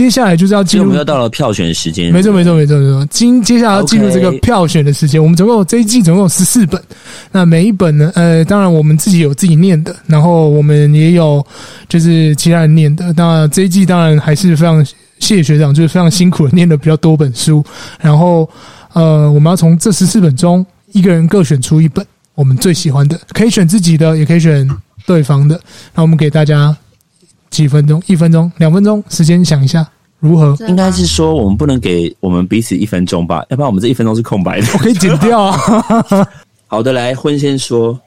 接下来就是要进入，我们又到了票选时间。没错，没错，没错，没错。今接下来要进入这个票选的时间。我们总共有这一季总共有十四本，那每一本呢，呃，当然我们自己有自己念的，然后我们也有就是其他人念的。那这一季当然还是非常谢谢学长，就是非常辛苦的念的比较多本书。然后呃，我们要从这十四本中一个人各选出一本我们最喜欢的，可以选自己的，也可以选对方的。那我们给大家。几分钟？一分钟？两分钟？时间想一下，如何？应该是说我们不能给我们彼此一分钟吧，要不然我们这一分钟是空白的。我可以剪掉啊。好的，来，婚先说。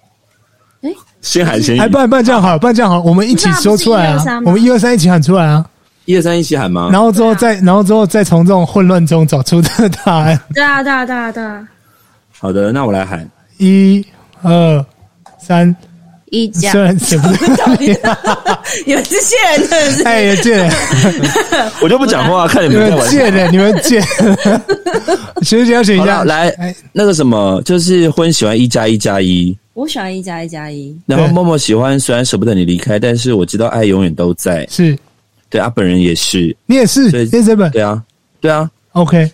哎、欸，先喊先。哎，不然不然这样好，不然这样好，我们一起说出来啊。我们一二三一起喊出来啊。一二三一起喊吗？然后之后再，然后之后再从这种混乱中找出这个答案。对啊，对啊，对啊，对啊。好的，那我来喊。一、二、三。一家，虽然舍不得，你们是贱人，真的是。哎，贱人，我就不讲话，看你们贱人，你们贱。选选选一下，来，那个什么，就是婚喜欢一加一加一，我喜欢一加一加一。然后默默喜欢，虽然舍不得你离开，但是我知道爱永远都在。是，对啊，本人也是，你也是，这这本，对啊，对啊，OK。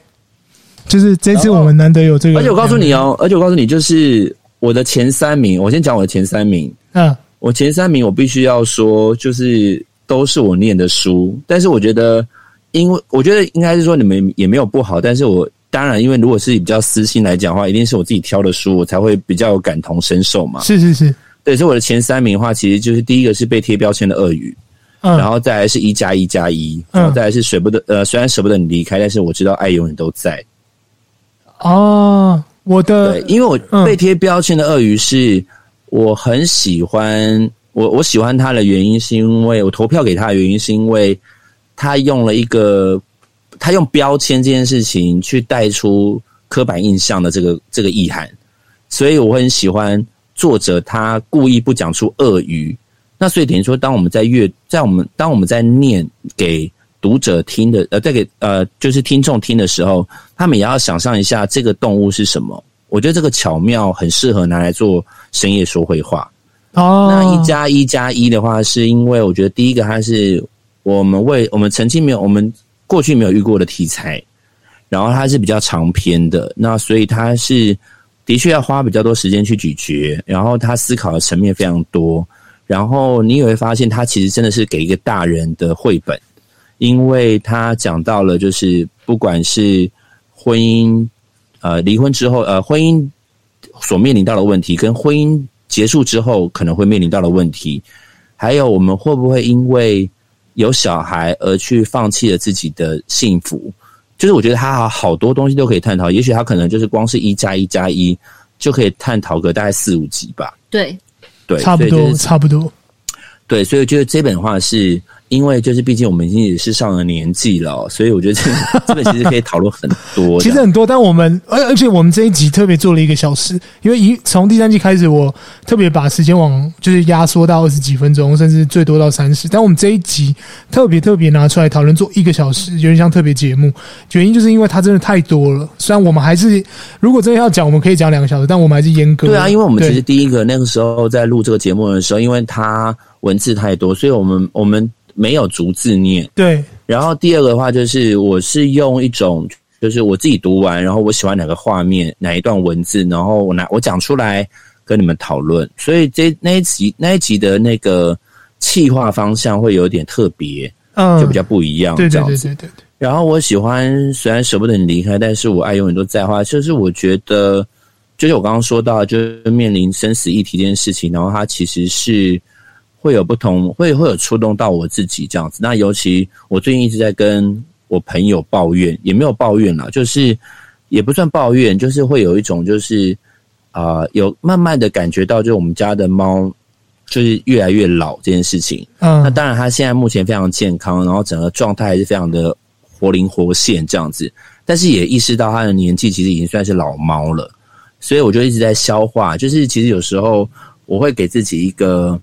就是这次我们难得有这个，而且我告诉你哦，而且我告诉你，就是我的前三名，我先讲我的前三名。嗯，我前三名我必须要说，就是都是我念的书，但是我觉得，因为我觉得应该是说你们也没有不好，但是我当然，因为如果是比较私心来讲的话，一定是我自己挑的书，我才会比较有感同身受嘛。是是是，对，所以我的前三名的话，其实就是第一个是被贴标签的鳄鱼，嗯，然后再来是一加一加一，然后再来是舍不得，呃，虽然舍不得你离开，但是我知道爱永远都在。哦，我的，对，因为我被贴标签的鳄鱼是。我很喜欢我，我喜欢他的原因是因为我投票给他的原因是因为他用了一个他用标签这件事情去带出刻板印象的这个这个意涵，所以我很喜欢作者他故意不讲出鳄鱼，那所以等于说当我们在阅在我们当我们在念给读者听的呃，在给呃就是听众听的时候，他们也要想象一下这个动物是什么。我觉得这个巧妙很适合拿来做深夜说会话哦。那一加一加一的话，是因为我觉得第一个它是我们为我们曾经没有我们过去没有遇过的题材，然后它是比较长篇的，那所以它是的确要花比较多时间去咀嚼，然后它思考的层面非常多，然后你也会发现它其实真的是给一个大人的绘本，因为他讲到了就是不管是婚姻。呃，离婚之后，呃，婚姻所面临到的问题，跟婚姻结束之后可能会面临到的问题，还有我们会不会因为有小孩而去放弃了自己的幸福？就是我觉得他好好多东西都可以探讨，也许他可能就是光是一加一加一就可以探讨个大概四五集吧。对，对，差不多，差不多。对，所以我觉得这本的话是。因为就是毕竟我们已经也是上了年纪了，所以我觉得这 这个其实可以讨论很多。其实很多，但我们而而且我们这一集特别做了一个小时，因为一从第三季开始，我特别把时间往就是压缩到二十几分钟，甚至最多到三十。但我们这一集特别特别拿出来讨论做一个小时，有点像特别节目。原因就是因为它真的太多了。虽然我们还是如果真的要讲，我们可以讲两个小时，但我们还是严格。对啊，因为我们其实第一个那个时候在录这个节目的时候，因为它文字太多，所以我们我们。没有逐字念，对。然后第二个的话就是，我是用一种，就是我自己读完，然后我喜欢哪个画面，哪一段文字，然后我拿我讲出来跟你们讨论。所以这那一集那一集的那个企划方向会有点特别，嗯，就比较不一样，对对对对对。然后我喜欢，虽然舍不得你离开，但是我爱永远都在的话，就是我觉得，就是我刚刚说到，就是面临生死议题这件事情，然后它其实是。会有不同，会会有触动到我自己这样子。那尤其我最近一直在跟我朋友抱怨，也没有抱怨啦，就是也不算抱怨，就是会有一种就是啊、呃，有慢慢的感觉到，就是我们家的猫就是越来越老这件事情。嗯，那当然它现在目前非常健康，然后整个状态还是非常的活灵活现这样子。但是也意识到它的年纪其实已经算是老猫了，所以我就一直在消化。就是其实有时候我会给自己一个。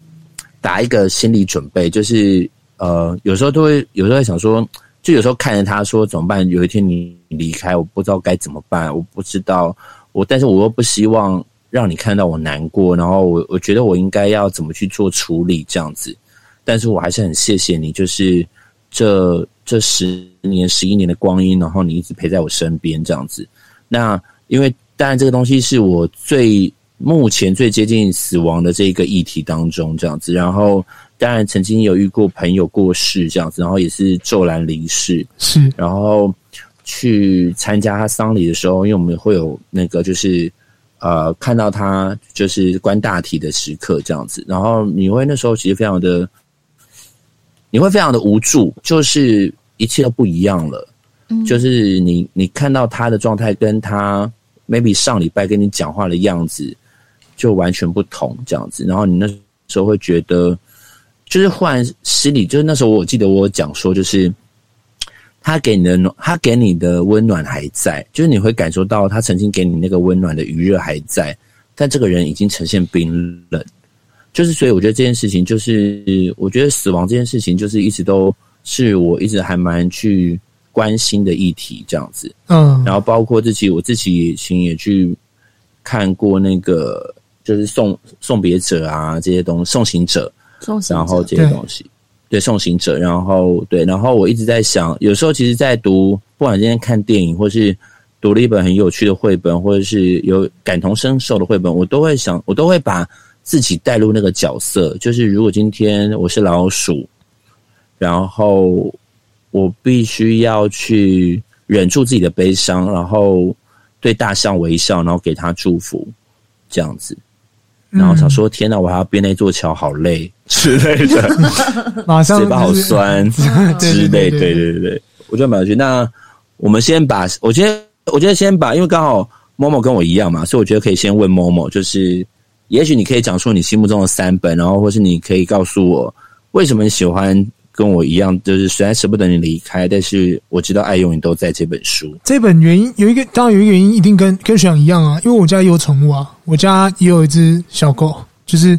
打一个心理准备，就是呃，有时候都会，有时候会想说，就有时候看着他说怎么办？有一天你离开，我不知道该怎么办，我不知道我，但是我又不希望让你看到我难过，然后我我觉得我应该要怎么去做处理这样子，但是我还是很谢谢你，就是这这十年、十一年的光阴，然后你一直陪在我身边这样子。那因为当然这个东西是我最目前最接近死亡的这个议题当中这样子。然后当然曾经有遇过朋友过世这样子，然后也是骤然离世。是，然后去参加他丧礼的时候，因为我们会有那个就是呃看到他就是关大体的时刻这样子。然后你会那时候其实非常的。你会非常的无助，就是一切都不一样了。嗯，就是你你看到他的状态，跟他 maybe 上礼拜跟你讲话的样子就完全不同，这样子。然后你那时候会觉得，就是忽然心里，就是那时候我记得我讲说，就是他给你的暖，他给你的温暖还在，就是你会感受到他曾经给你那个温暖的余热还在，但这个人已经呈现冰冷。就是，所以我觉得这件事情，就是我觉得死亡这件事情，就是一直都是我一直还蛮去关心的议题，这样子。嗯，然后包括自己，我自己以前也去看过那个，就是送送别者啊这些东西，送行者，送行者，然后这些东西，对，送行者，然后对，然后我一直在想，有时候其实，在读，不管今天看电影，或是读了一本很有趣的绘本，或者是有感同身受的绘本，我都会想，我都会把。自己带入那个角色，就是如果今天我是老鼠，然后我必须要去忍住自己的悲伤，然后对大象微笑，然后给他祝福，这样子，然后想说：“天哪，我还要编那座桥，好累 之类的，马上嘴巴好酸 之类。”对对对对，我就蛮有趣。那我们先把，我觉得，我觉得先把，因为刚好 Momo 跟我一样嘛，所以我觉得可以先问 Momo，就是。也许你可以讲出你心目中的三本，然后或是你可以告诉我为什么你喜欢跟我一样，就是虽然舍不得你离开，但是我知道爱永远都在这本书。这本原因有一个，当然有一个原因一定跟跟学长一样啊，因为我家也有宠物啊，我家也有一只小狗，就是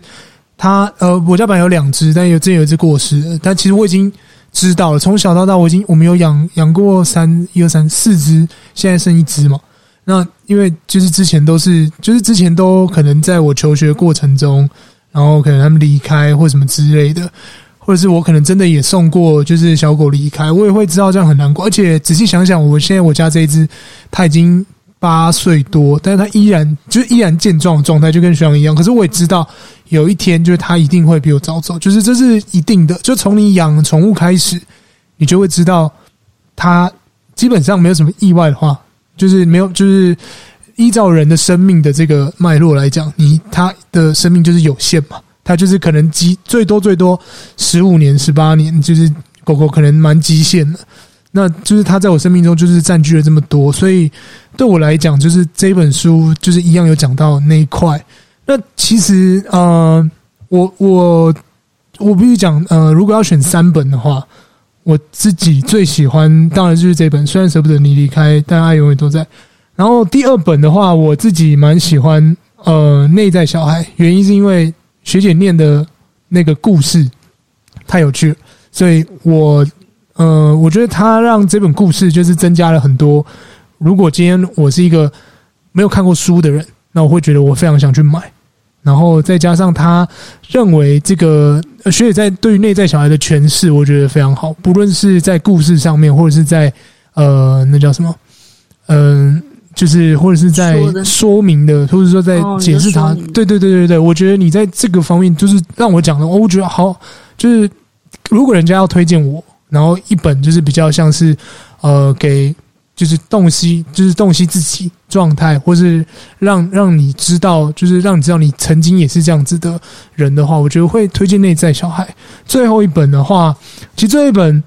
它呃，我家本来有两只，但有这有一只过世了，但其实我已经知道了，从小到大我已经我们有养养过三一二三四只，现在剩一只嘛。那因为就是之前都是，就是之前都可能在我求学过程中，然后可能他们离开或什么之类的，或者是我可能真的也送过，就是小狗离开，我也会知道这样很难过。而且仔细想想，我现在我家这一只，它已经八岁多，但是它依然就是依然健壮的状态，就跟学长一样。可是我也知道，有一天就是它一定会比我早走，就是这是一定的。就从你养宠物开始，你就会知道，它基本上没有什么意外的话。就是没有，就是依照人的生命的这个脉络来讲，你它的生命就是有限嘛，他就是可能极最多最多十五年、十八年，就是狗狗可能蛮极限的。那就是他在我生命中就是占据了这么多，所以对我来讲，就是这本书就是一样有讲到那一块。那其实呃，我我我必须讲呃，如果要选三本的话。我自己最喜欢，当然就是这本。虽然舍不得你离开，但爱永远都在。然后第二本的话，我自己蛮喜欢。呃，内在小孩，原因是因为学姐念的那个故事太有趣了，所以我呃，我觉得他让这本故事就是增加了很多。如果今天我是一个没有看过书的人，那我会觉得我非常想去买。然后再加上他认为这个学姐在对于内在小孩的诠释，我觉得非常好。不论是在故事上面，或者是在呃，那叫什么，嗯、呃，就是或者是在说明的，或者说在解释它。对对对对对，我觉得你在这个方面就是让我讲的，我觉得好。就是如果人家要推荐我，然后一本就是比较像是呃给。就是洞悉，就是洞悉自己状态，或是让让你知道，就是让你知道你曾经也是这样子的人的话，我觉得会推荐《内在小孩》。最后一本的话，其实最后一本，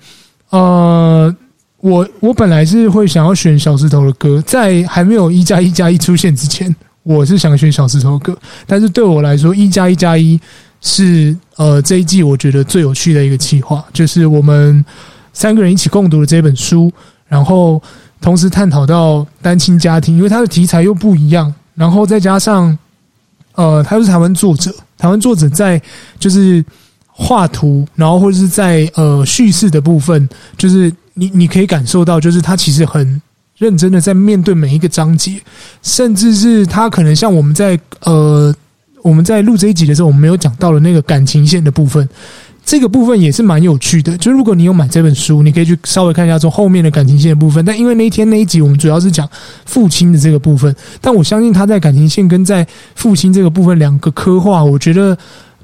呃，我我本来是会想要选小石头的歌，在还没有一加一加一出现之前，我是想选小石头的歌。但是对我来说，一加一加一是呃这一季我觉得最有趣的一个企划，就是我们三个人一起共读的这本书，然后。同时探讨到单亲家庭，因为它的题材又不一样，然后再加上，呃，他又是台湾作者，台湾作者在就是画图，然后或者是在呃叙事的部分，就是你你可以感受到，就是他其实很认真的在面对每一个章节，甚至是他可能像我们在呃我们在录这一集的时候，我们没有讲到的那个感情线的部分。这个部分也是蛮有趣的。就如果你有买这本书，你可以去稍微看一下从后面的感情线的部分。但因为那一天那一集我们主要是讲父亲的这个部分，但我相信他在感情线跟在父亲这个部分两个刻画，我觉得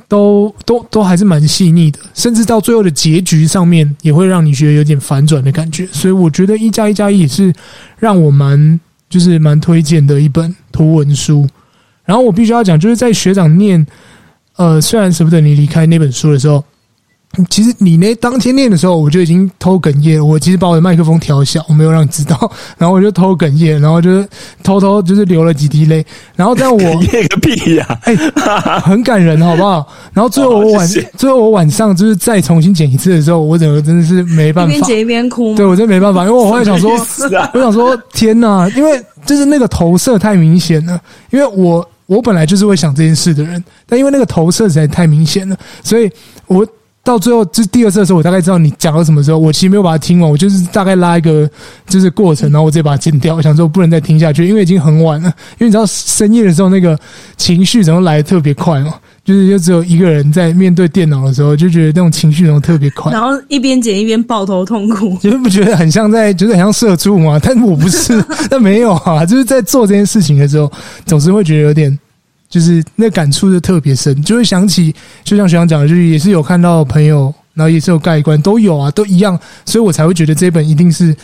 都都都还是蛮细腻的，甚至到最后的结局上面也会让你觉得有点反转的感觉。所以我觉得一加一加一也是让我蛮就是蛮推荐的一本图文书。然后我必须要讲，就是在学长念。呃，虽然舍不得你离开那本书的时候，其实你那当天练的时候，我就已经偷哽咽了。我其实把我的麦克风调小，我没有让你知道，然后我就偷哽咽，然后就是偷偷就是流了几滴泪。然后但我哽咽个屁呀、啊！哎、欸，很感人，好不好？然后最后我晚，最后我晚上就是再重新剪一次的时候，我整个真的是没办法，一边剪一边哭。对，我真没办法，因为我后来想说，啊、我想说，天哪！因为就是那个投射太明显了，因为我。我本来就是会想这件事的人，但因为那个投射实在太明显了，所以我到最后就是第二次的时候，我大概知道你讲到什么时候。我其实没有把它听完，我就是大概拉一个就是过程，然后我直接把它剪掉。我想说不能再听下去，因为已经很晚了。因为你知道深夜的时候那个情绪怎么来的特别快嘛，就是就只有一个人在面对电脑的时候，就觉得那种情绪怎么特别快。然后一边剪一边抱头痛哭，就是不觉得很像在，就是很像社畜吗？但我不是，但没有啊，就是在做这件事情的时候，总是会觉得有点。就是那感触就特别深，就会想起，就像学长讲的，就是也是有看到朋友，然后也是有盖棺，都有啊，都一样，所以我才会觉得这本一定是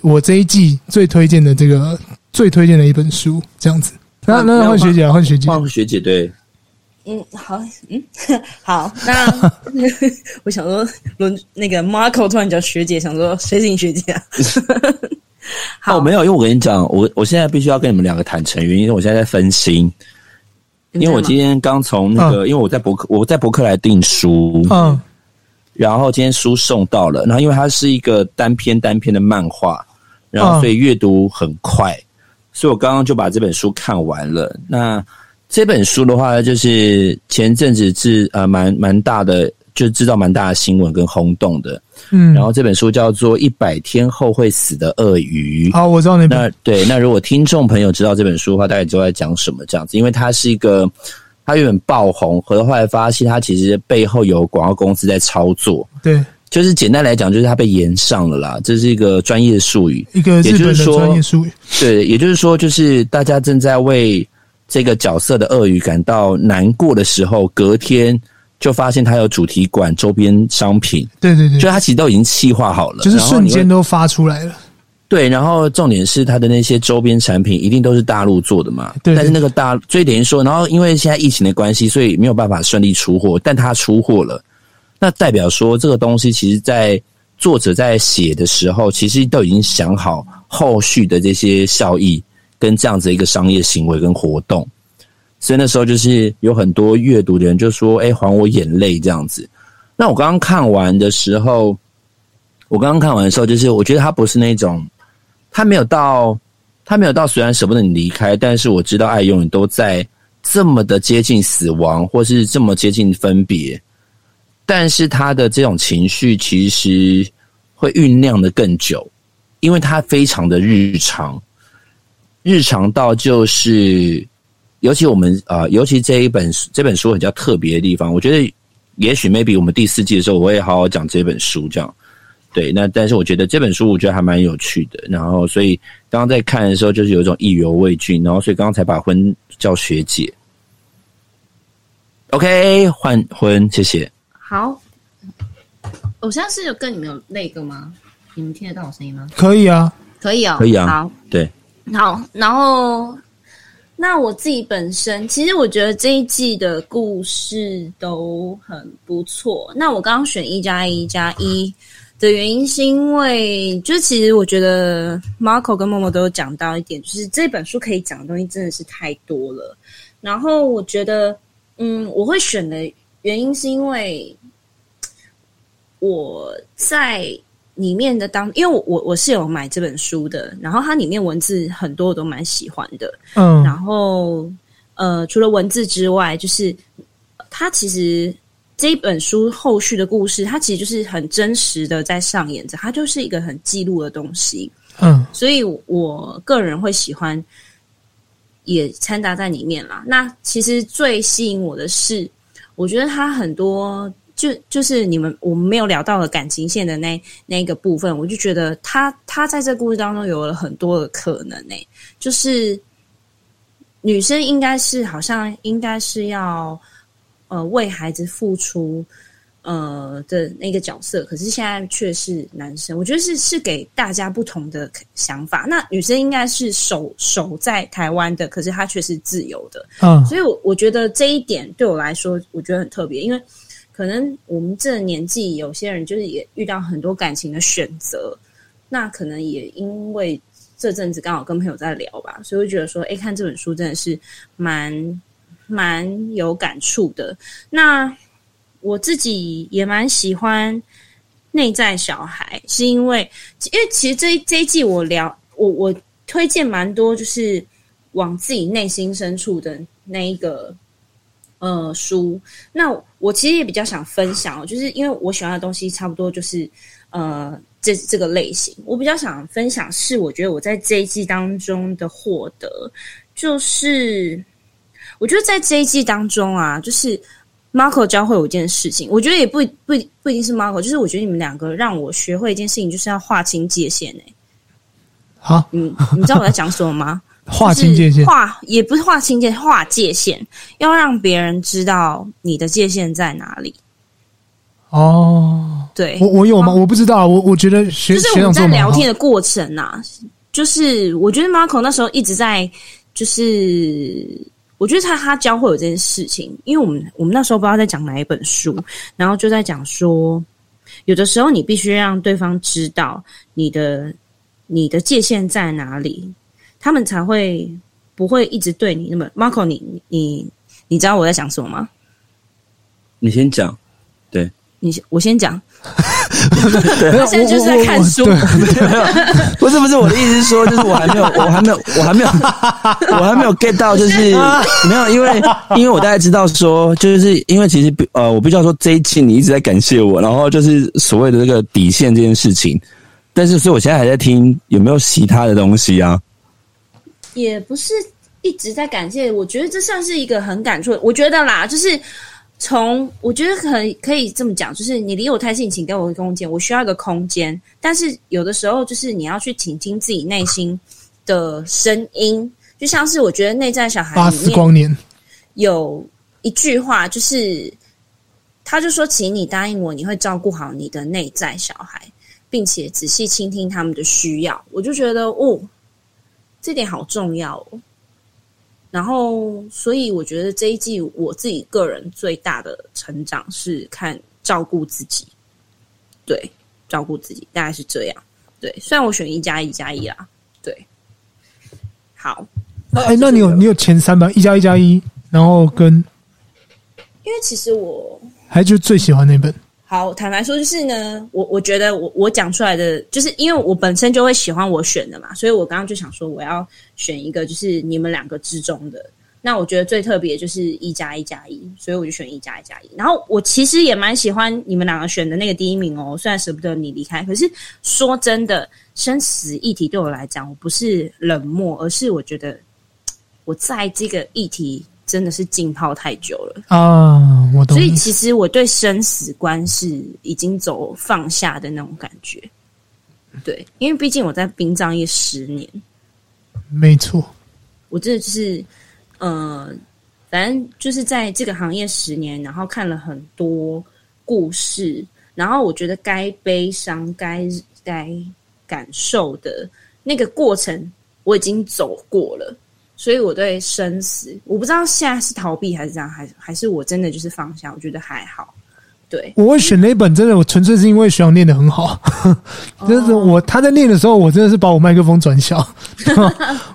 我这一季最推荐的这个最推荐的一本书，这样子。那那换学姐，换学姐，换学姐，对，嗯，好，嗯，好，那 我想说，轮那个 Marco 突然叫学姐，想说谁是你学姐啊？好，没有，因为我跟你讲，我我现在必须要跟你们两个坦诚，原因我现在在分心。因为我今天刚从那个，因为我在博客，我在博客来订书，嗯，然后今天书送到了，然后因为它是一个单篇单篇的漫画，然后所以阅读很快，所以我刚刚就把这本书看完了。那这本书的话，就是前阵子是呃蛮蛮大的。就知道蛮大的新闻跟轰动的，嗯，然后这本书叫做《一百天后会死的鳄鱼》。好，我知道那本。那对，那如果听众朋友知道这本书的话，大概就在讲什么这样子？因为它是一个，它原本爆红，后来发现它其实背后有广告公司在操作。对，就是简单来讲，就是它被延上了啦，这是一个专业术语，一个日本的专业术语。对，也就是说，就是大家正在为这个角色的鳄鱼感到难过的时候，隔天。就发现它有主题馆周边商品，对对对，就它其实都已经企划好了，就是瞬间都发出来了。对，然后重点是它的那些周边产品一定都是大陆做的嘛，对，对，对。但是那个大，所以等于说，然后因为现在疫情的关系，所以没有办法顺利出货，但它出货了，那代表说这个东西其实，在作者在写的时候，其实都已经想好后续的这些效益跟这样子一个商业行为跟活动。所以那时候就是有很多阅读的人就说：“哎，还我眼泪这样子。”那我刚刚看完的时候，我刚刚看完的时候，就是我觉得他不是那种，他没有到，他没有到，虽然舍不得你离开，但是我知道爱永远都在这么的接近死亡，或是这么接近分别，但是他的这种情绪其实会酝酿的更久，因为他非常的日常，日常到就是。尤其我们啊、呃，尤其这一本这本书比较特别的地方，我觉得也许 maybe 我们第四季的时候，我会好好讲这本书，这样对。那但是我觉得这本书我觉得还蛮有趣的，然后所以刚刚在看的时候，就是有一种意犹未尽，然后所以刚刚才把婚叫学姐。OK，换婚，谢谢。好，我现在是有跟你们有那个吗？你们听得到我声音吗？可以啊，可以哦，可以啊。好，对，好，然后。那我自己本身，其实我觉得这一季的故事都很不错。那我刚刚选一加一加一的原因，是因为就其实我觉得 Marco 跟默默都有讲到一点，就是这本书可以讲的东西真的是太多了。然后我觉得，嗯，我会选的原因是因为我在。里面的当，因为我我我是有买这本书的，然后它里面文字很多我都蛮喜欢的，嗯，然后呃，除了文字之外，就是它其实这一本书后续的故事，它其实就是很真实的在上演着，它就是一个很记录的东西，嗯，所以我个人会喜欢也掺杂在里面啦。那其实最吸引我的是，我觉得它很多。就就是你们我们没有聊到的感情线的那那个部分，我就觉得他他在这故事当中有了很多的可能诶，就是女生应该是好像应该是要呃为孩子付出。呃的那个角色，可是现在却是男生，我觉得是是给大家不同的想法。那女生应该是守守在台湾的，可是她却是自由的。嗯，所以我我觉得这一点对我来说，我觉得很特别，因为可能我们这年纪有些人就是也遇到很多感情的选择，那可能也因为这阵子刚好跟朋友在聊吧，所以我觉得说，哎，看这本书真的是蛮蛮有感触的。那。我自己也蛮喜欢内在小孩，是因为因为其实这一这一季我聊我我推荐蛮多，就是往自己内心深处的那一个呃书。那我其实也比较想分享，就是因为我喜欢的东西差不多就是呃这这个类型。我比较想分享是，我觉得我在这一季当中的获得，就是我觉得在这一季当中啊，就是。Marco 教会我一件事情，我觉得也不不不一定是 Marco，就是我觉得你们两个让我学会一件事情，就是要划清界限。哎，好，你，你知道我在讲什么吗？划清界限，划也不是划清界，划界限，要让别人知道你的界限在哪里。哦，对，我我有吗？我不知道，我我觉得学就是我们在聊天的过程啊，就是我觉得 Marco 那时候一直在就是。我觉得他他教会我这件事情，因为我们我们那时候不知道在讲哪一本书，然后就在讲说，有的时候你必须让对方知道你的你的界限在哪里，他们才会不会一直对你那么。Marco，你你你知道我在想什么吗？你先讲，对，你我先讲。我现在就是在看书，不是不是，我的意思是说，就是我还没有，我还没有，我还没有，我还没有 get 到，就是 没有，因为因为我大概知道说，就是因为其实呃，我不知道说这一期你一直在感谢我，然后就是所谓的这个底线这件事情，但是所以我现在还在听有没有其他的东西啊？也不是一直在感谢，我觉得这算是一个很感触，我觉得啦，就是。从我觉得可可以这么讲，就是你离我太近，请给我一个空间，我需要一个空间。但是有的时候，就是你要去倾听自己内心的声音，就像是我觉得内在小孩八，光年有一句话，就是他就说：“请你答应我，你会照顾好你的内在小孩，并且仔细倾听他们的需要。”我就觉得哦，这点好重要哦。然后，所以我觉得这一季我自己个人最大的成长是看照顾自己，对，照顾自己大概是这样。对，虽然我选一加一加一啦，对，好。那哎，那你有你有前三吧？一加一加一，然后跟，因为其实我还就最喜欢那本。好，坦白说，就是呢，我我觉得我我讲出来的，就是因为我本身就会喜欢我选的嘛，所以我刚刚就想说，我要选一个，就是你们两个之中的。那我觉得最特别就是一加一加一，所以我就选一加一加一。然后我其实也蛮喜欢你们两个选的那个第一名哦，虽然舍不得你离开，可是说真的，生死议题对我来讲，我不是冷漠，而是我觉得我在这个议题。真的是浸泡太久了啊！我懂。所以其实我对生死观是已经走放下的那种感觉。对，因为毕竟我在殡葬业十年，没错。我真的就是，呃，反正就是在这个行业十年，然后看了很多故事，然后我觉得该悲伤、该该感受的那个过程，我已经走过了。所以我对生死，我不知道现在是逃避还是这样，还是还是我真的就是放下，我觉得还好。对，我会选那本，真的，我纯粹是因为学长念的很好。就是我他在念的时候，我真的是把我麦克风转小，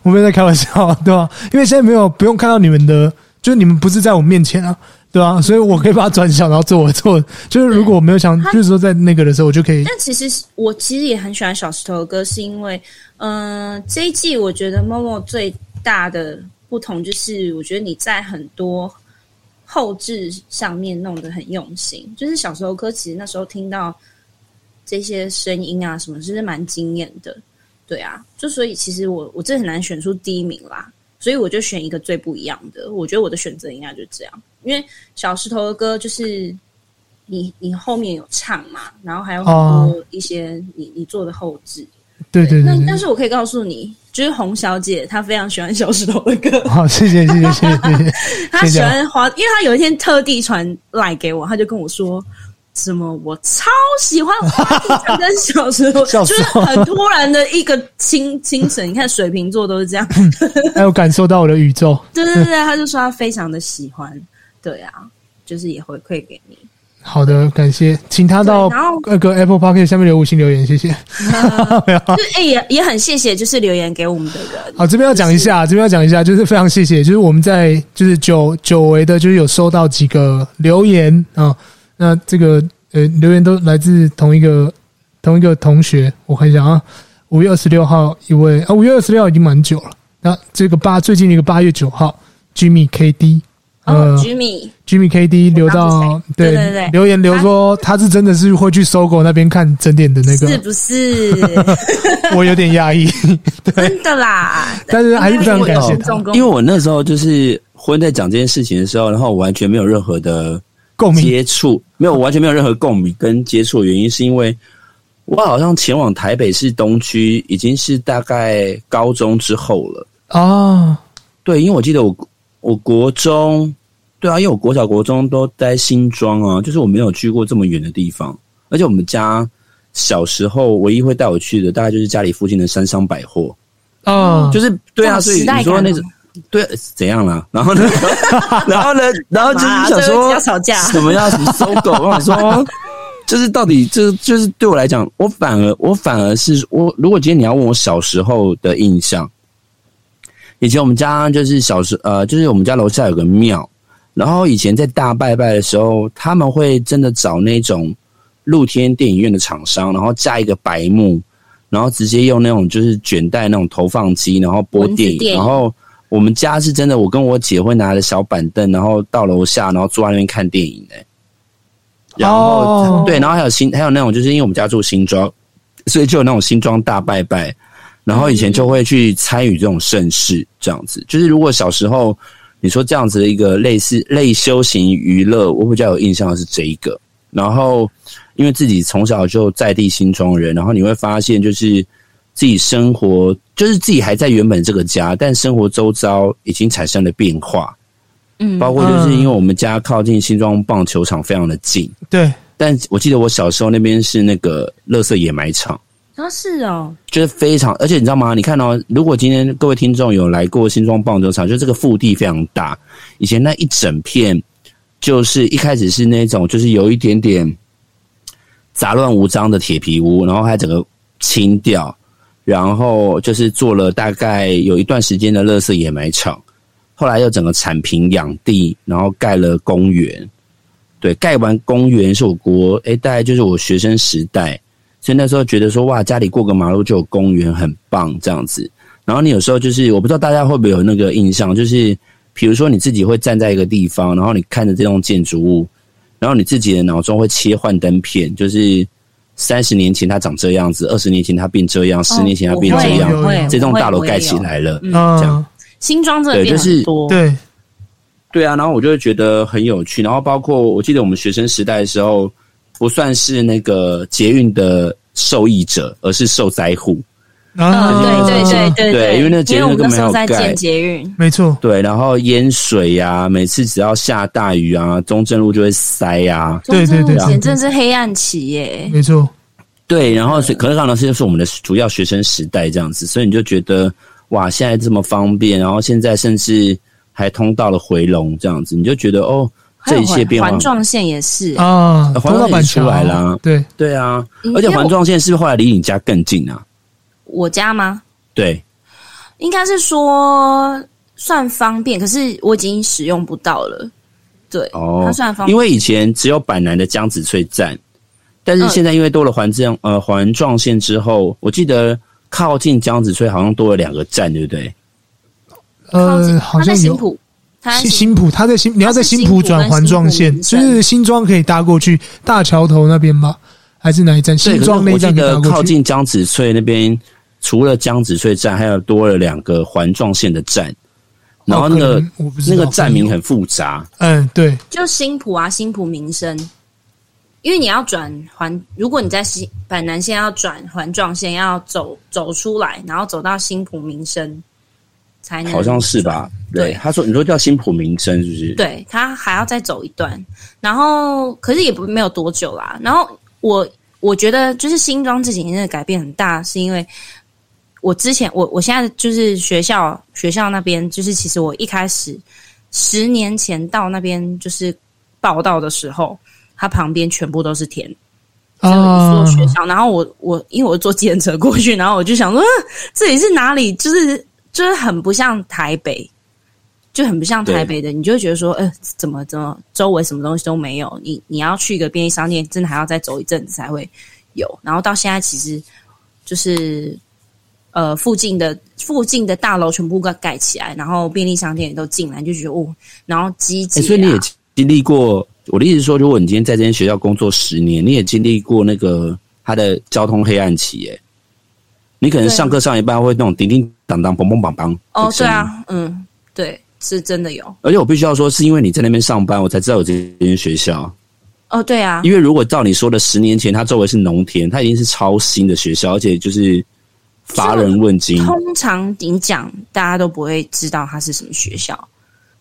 我没有在开玩笑，对吧？因为现在没有不用看到你们的，就是你们不是在我面前啊，对吧？所以我可以把它转小，然后做我做。就是如果我没有想，就是说在那个的时候，我就可以。但其实我其实也很喜欢小石头的歌，是因为，嗯、呃，这一季我觉得 Momo 最。大的不同就是，我觉得你在很多后置上面弄得很用心。就是小时候歌，其实那时候听到这些声音啊，什么，其实蛮惊艳的。对啊，就所以其实我我真的很难选出第一名啦，所以我就选一个最不一样的。我觉得我的选择应该就是这样，因为小石头的歌就是你你后面有唱嘛，然后还有很多一些你、哦、你做的后制。对对对，但是我可以告诉你，就是洪小姐她非常喜欢小石头的歌。好，谢谢谢谢谢谢。她 喜欢华，因为她有一天特地传来给我，她就跟我说：“什么我超喜欢华跟小石头，就是很突然的一个清清晨。你看水瓶座都是这样，还有感受到我的宇宙。对对对，她就说她非常的喜欢。对啊，就是也回馈给你。好的，感谢，请他到那个 Apple Podcast 下面留五星留言，谢谢。就哎、欸，也也很谢谢，就是留言给我们的人。好，这边要讲一下，就是、这边要讲一下，就是非常谢谢，就是我们在就是久久违的，就是有收到几个留言啊。那这个呃留言都来自同一个同一个同学，我看一下啊，五月二十六号一位啊，五月二十六号已经蛮久了。那这个八最近的一个八月九号，Jimmy KD。呃，Jimmy。Jimmy K D 留到对对对留言留说他是真的是会去搜狗那边看整点的那个。是不是？我有点压抑，真的啦。但是还是非常感谢他，因为我那时候就是婚在讲这件事情的时候，然后我完全没有任何的共鸣。接触，没有完全没有任何共鸣跟接触的原因，是因为我好像前往台北市东区已经是大概高中之后了。啊。对，因为我记得我。我国中，对啊，因为我国小、国中都待新庄啊，就是我没有去过这么远的地方，而且我们家小时候唯一会带我去的，大概就是家里附近的三商百货，哦，就是对啊，所以你说那种对怎样啦？然后呢，然后呢，然后就是想说要吵架，什么要什么搜狗？我想说，就是到底就就是对我来讲，我反而我反而是我，如果今天你要问我小时候的印象。以前我们家就是小时呃，就是我们家楼下有个庙，然后以前在大拜拜的时候，他们会真的找那种露天电影院的厂商，然后架一个白幕，然后直接用那种就是卷带那种投放机，然后播电影。然后我们家是真的，我跟我姐会拿着小板凳，然后到楼下，然后坐在那边看电影的。然后、哦、对，然后还有新还有那种，就是因为我们家住新庄，所以就有那种新庄大拜拜。然后以前就会去参与这种盛事，这样子。就是如果小时候你说这样子的一个类似类休闲娱乐，我比较有印象的是这一个。然后因为自己从小就在地新庄人，然后你会发现就是自己生活，就是自己还在原本这个家，但生活周遭已经产生了变化。嗯，包括就是因为我们家靠近新庄棒球场非常的近。对，但我记得我小时候那边是那个垃圾掩埋场。啊，是哦，就是非常，而且你知道吗？你看哦，如果今天各位听众有来过新庄棒球场，就这个腹地非常大。以前那一整片，就是一开始是那种，就是有一点点杂乱无章的铁皮屋，然后还整个清掉，然后就是做了大概有一段时间的垃圾掩埋场。后来又整个铲平养地，然后盖了公园。对，盖完公园是我国，诶，大概就是我学生时代。所以那时候觉得说哇，家里过个马路就有公园，很棒这样子。然后你有时候就是，我不知道大家会不会有那个印象，就是比如说你自己会站在一个地方，然后你看着这栋建筑物，然后你自己的脑中会切换灯片，就是三十年前它长这样子，二十年前它变这样，十年前它变这样，这栋大楼盖起来了，这样。新装这边对，就是对对啊，然后我就会觉得很有趣。然后包括我记得我们学生时代的时候。不算是那个捷运的受益者，而是受灾户。啊，对对对对对，因为那个捷运根本没有盖捷运，没错。对，然后淹水呀、啊，每次只要下大雨啊，中正路就会塞呀、啊。对对对，简直是黑暗期耶。没错。对，然后可是刚老师就是我们的主要学生时代这样子，所以你就觉得哇，现在这么方便，然后现在甚至还通到了回龙这样子，你就觉得哦。这一些变化，环状线也是啊，环状线出来了，对对啊，而且环状线是不是后来离你家更近啊？我家吗？对，应该是说算方便，可是我已经使用不到了。对哦，它算方便，因为以前只有板南的江子翠站，但是现在因为多了环状呃环状线之后，我记得靠近江子翠好像多了两个站，对不对？呃，好像有。新新浦，他在新，你要在新浦转环状线，就是新庄可以搭过去大桥头那边吧？还是哪一站？新庄那一站可以搭过去。靠近江子翠那边，除了江子翠站，还有多了两个环状线的站。然后那个那个站名很复杂。嗯，对，就新浦啊，新浦民生。因为你要转环，如果你在新板南线要转环状线，要走走出来，然后走到新浦民生才能。好像是吧？对，对他说你说叫新浦民生是不是？对，他还要再走一段，然后可是也不没有多久啦。然后我我觉得就是新庄这几年的改变很大，是因为我之前我我现在就是学校学校那边，就是其实我一开始十年前到那边就是报道的时候。它旁边全部都是田，就一所学校。然后我我因为我坐计程车过去，然后我就想说，这里是哪里？就是就是很不像台北，就很不像台北的。你就会觉得说，呃，怎么怎么周围什么东西都没有？你你要去一个便利商店，真的还要再走一阵子才会有。然后到现在，其实就是呃附近的附近的大楼全部盖盖起来，然后便利商店也都进来，就觉得哦，然后积极、啊欸，所以你也经历过。我的意思是说，如果你今天在这间学校工作十年，你也经历过那个他的交通黑暗期，耶。你可能上课上一半会那种叮叮当当、梆梆梆梆。哦，对啊，嗯，对，是真的有。而且我必须要说，是因为你在那边上班，我才知道有这间学校。哦，对啊，因为如果照你说的，十年前它周围是农田，它已经是超新的学校，而且就是乏人问津。通常你讲，大家都不会知道它是什么学校。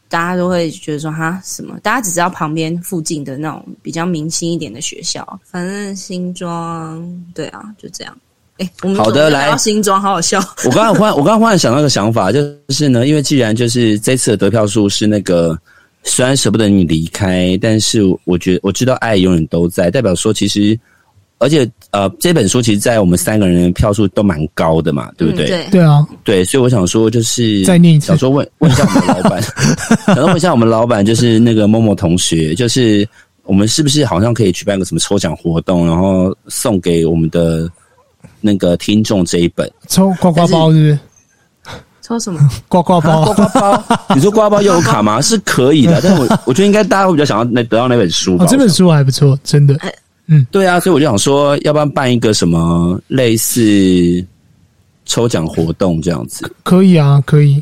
大家都会觉得说哈什么？大家只知道旁边附近的那种比较明星一点的学校，反正新庄对啊，就这样。哎，我们好的来新装，好好笑。我刚刚忽然，我刚刚忽然想到一个想法，就是呢，因为既然就是这次的得票数是那个，虽然舍不得你离开，但是我觉得我知道爱永远都在，代表说其实。而且，呃，这本书其实，在我们三个人的票数都蛮高的嘛，对不对？对对啊，对，所以我想说，就是再念一次，想说问问一下我们老板，想问一下我们老板，就是那个某某同学，就是我们是不是好像可以举办个什么抽奖活动，然后送给我们的那个听众这一本抽刮刮包，是不是？抽什么 刮刮包？刮刮包？你说刮刮包又有卡吗？是可以的，但是我我觉得应该大家会比较想要那得到那本书吧。哦，这本书还不错，真的。嗯，对啊，所以我就想说，要不要办一个什么类似抽奖活动这样子？可以啊，可以。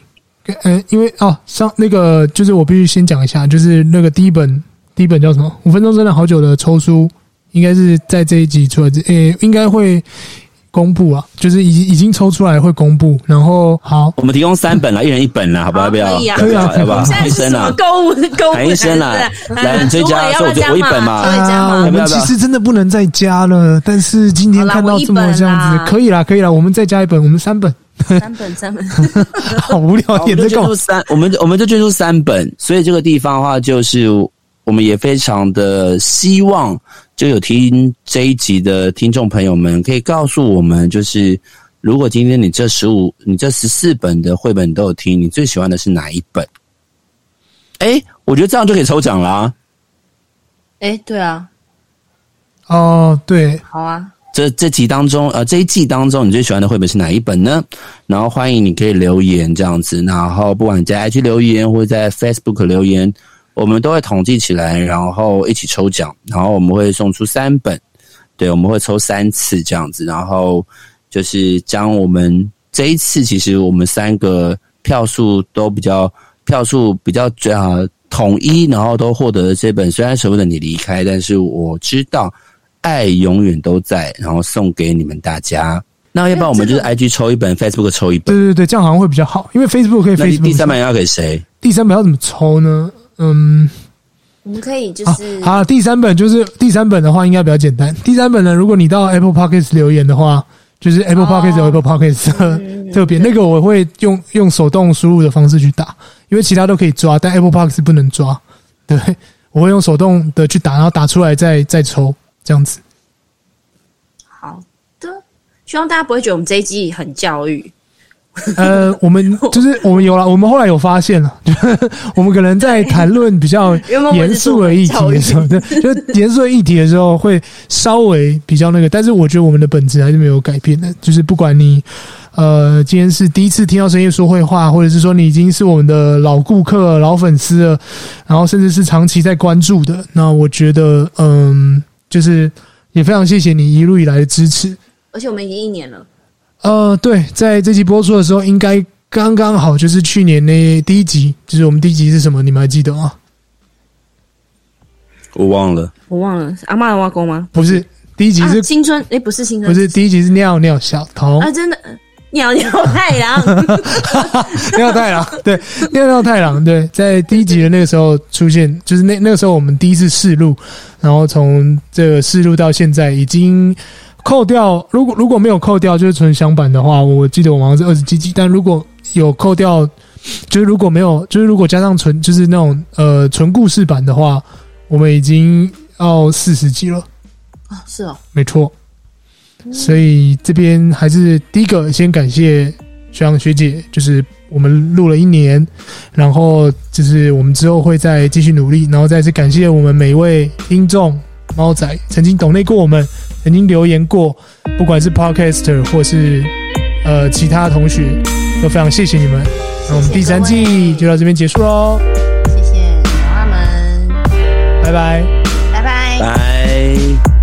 呃，因为哦，上那个就是我必须先讲一下，就是那个第一本，第一本叫什么？五分钟真的好久的抽书，应该是在这一集出来，诶，应该会。公布啊，就是已经已经抽出来会公布，然后好，我们提供三本了，一人一本了，好不好？不要？可以啊，可以啊，好不好？医生啊，购物购物，医生来来，你追加，我我一本嘛，我们其实真的不能再加了，但是今天看到这么这样子，可以啦，可以啦，我们再加一本，我们三本，三本三本，好无聊，点这个三，我们我们就捐出三本，所以这个地方的话，就是我们也非常的希望。就有听这一集的听众朋友们，可以告诉我们，就是如果今天你这十五、你这十四本的绘本都有听，你最喜欢的是哪一本？哎，我觉得这样就可以抽奖啦。哎，对啊。哦，对，好啊。这这集当中，呃，这一季当中，你最喜欢的绘本是哪一本呢？然后欢迎你可以留言这样子，然后不管你在 IG 留言或者在 Facebook 留言。我们都会统计起来，然后一起抽奖，然后我们会送出三本，对，我们会抽三次这样子，然后就是将我们这一次，其实我们三个票数都比较票数比较最好统一，然后都获得了这本。虽然舍不得你离开，但是我知道爱永远都在，然后送给你们大家。那要不然我们就是 IG 抽一本，Facebook 抽一本，对对对，这样好像会比较好，因为 Facebook 可以 Facebook。第三本要给谁？第三本要怎么抽呢？嗯，我们可以就是好，好，第三本就是第三本的话，应该比较简单。第三本呢，如果你到 Apple Podcast 留言的话，就是 Apple Podcast 有 Apple Podcast 特别那个，我会用用手动输入的方式去打，因为其他都可以抓，但 Apple Podcast 不能抓。对，我会用手动的去打，然后打出来再再抽这样子。好的，希望大家不会觉得我们这一季很教育。呃，我们就是我们有了，我们后来有发现了，我们可能在谈论比较 严肃的议题的时候，对，就严肃的议题的时候会稍微比较那个，但是我觉得我们的本质还是没有改变的，就是不管你呃今天是第一次听到深夜说会话，或者是说你已经是我们的老顾客、老粉丝了，然后甚至是长期在关注的，那我觉得嗯，就是也非常谢谢你一路以来的支持，而且我们已经一年了。呃，对，在这期播出的时候，应该刚刚好就是去年那第一集，就是我们第一集是什么？你们还记得吗？我忘了，我忘了，阿妈的挖沟吗？不是，第一集是、啊、青春，哎，不是青春，不是第一集是尿尿小童啊，真的尿尿太郎，尿太郎，对，尿尿太郎，对，在第一集的那个时候出现，就是那那个时候我们第一次试录，然后从这个试录到现在已经。扣掉，如果如果没有扣掉，就是纯享版的话，我记得我好像是二十几集。但如果有扣掉，就是如果没有，就是如果加上纯，就是那种呃纯故事版的话，我们已经要四十集了。是哦，没错。所以这边还是第一个，先感谢学长学姐，就是我们录了一年，然后就是我们之后会再继续努力，然后再次感谢我们每一位听众。猫仔曾经懂内过我们，曾经留言过，不管是 Podcaster 或是呃其他同学，都非常谢谢你们。我们第三季就到这边结束喽，谢谢鸟儿们，拜拜，拜拜，拜。